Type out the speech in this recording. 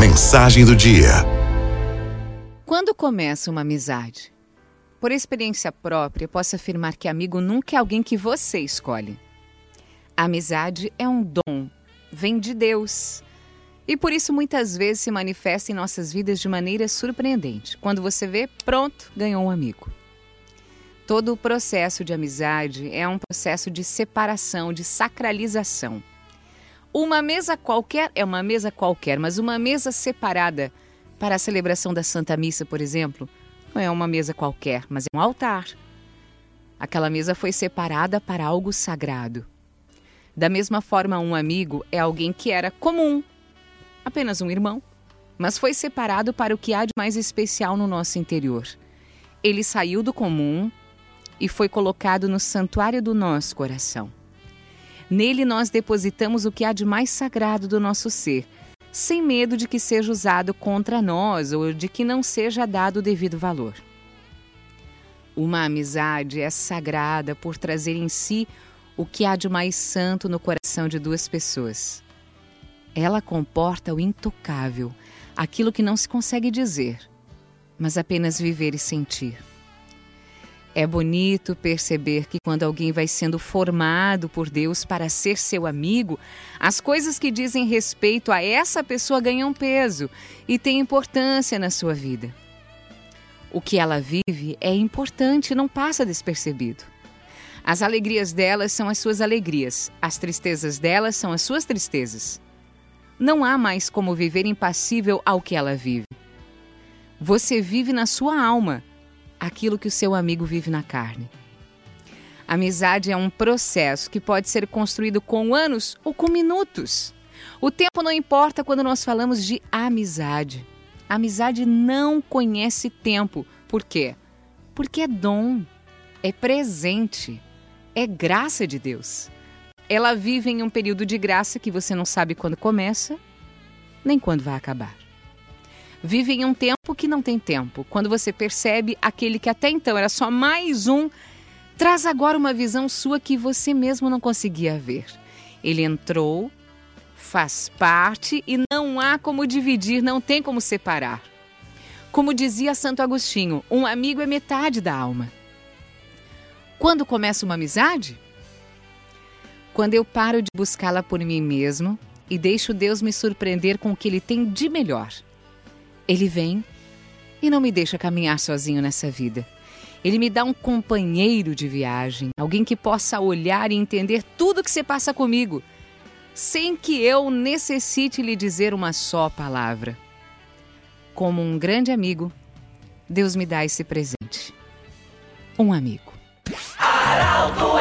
Mensagem do dia. Quando começa uma amizade? Por experiência própria, posso afirmar que amigo nunca é alguém que você escolhe. A amizade é um dom, vem de Deus. E por isso muitas vezes se manifesta em nossas vidas de maneira surpreendente. Quando você vê, pronto, ganhou um amigo. Todo o processo de amizade é um processo de separação, de sacralização. Uma mesa qualquer é uma mesa qualquer, mas uma mesa separada para a celebração da Santa Missa, por exemplo, não é uma mesa qualquer, mas é um altar. Aquela mesa foi separada para algo sagrado. Da mesma forma, um amigo é alguém que era comum, apenas um irmão, mas foi separado para o que há de mais especial no nosso interior. Ele saiu do comum, e foi colocado no santuário do nosso coração. Nele nós depositamos o que há de mais sagrado do nosso ser, sem medo de que seja usado contra nós ou de que não seja dado o devido valor. Uma amizade é sagrada por trazer em si o que há de mais santo no coração de duas pessoas. Ela comporta o intocável, aquilo que não se consegue dizer, mas apenas viver e sentir. É bonito perceber que quando alguém vai sendo formado por Deus para ser seu amigo, as coisas que dizem respeito a essa pessoa ganham peso e têm importância na sua vida. O que ela vive é importante, não passa despercebido. As alegrias delas são as suas alegrias, as tristezas delas são as suas tristezas. Não há mais como viver impassível ao que ela vive. Você vive na sua alma aquilo que o seu amigo vive na carne. Amizade é um processo que pode ser construído com anos ou com minutos. O tempo não importa quando nós falamos de amizade. Amizade não conhece tempo. Por quê? Porque é dom, é presente, é graça de Deus. Ela vive em um período de graça que você não sabe quando começa, nem quando vai acabar vive em um tempo que não tem tempo. Quando você percebe aquele que até então era só mais um, traz agora uma visão sua que você mesmo não conseguia ver. Ele entrou, faz parte e não há como dividir, não tem como separar. Como dizia Santo Agostinho, um amigo é metade da alma. Quando começa uma amizade? Quando eu paro de buscá-la por mim mesmo e deixo Deus me surpreender com o que Ele tem de melhor. Ele vem e não me deixa caminhar sozinho nessa vida. Ele me dá um companheiro de viagem, alguém que possa olhar e entender tudo que se passa comigo, sem que eu necessite lhe dizer uma só palavra. Como um grande amigo, Deus me dá esse presente. Um amigo. Araldo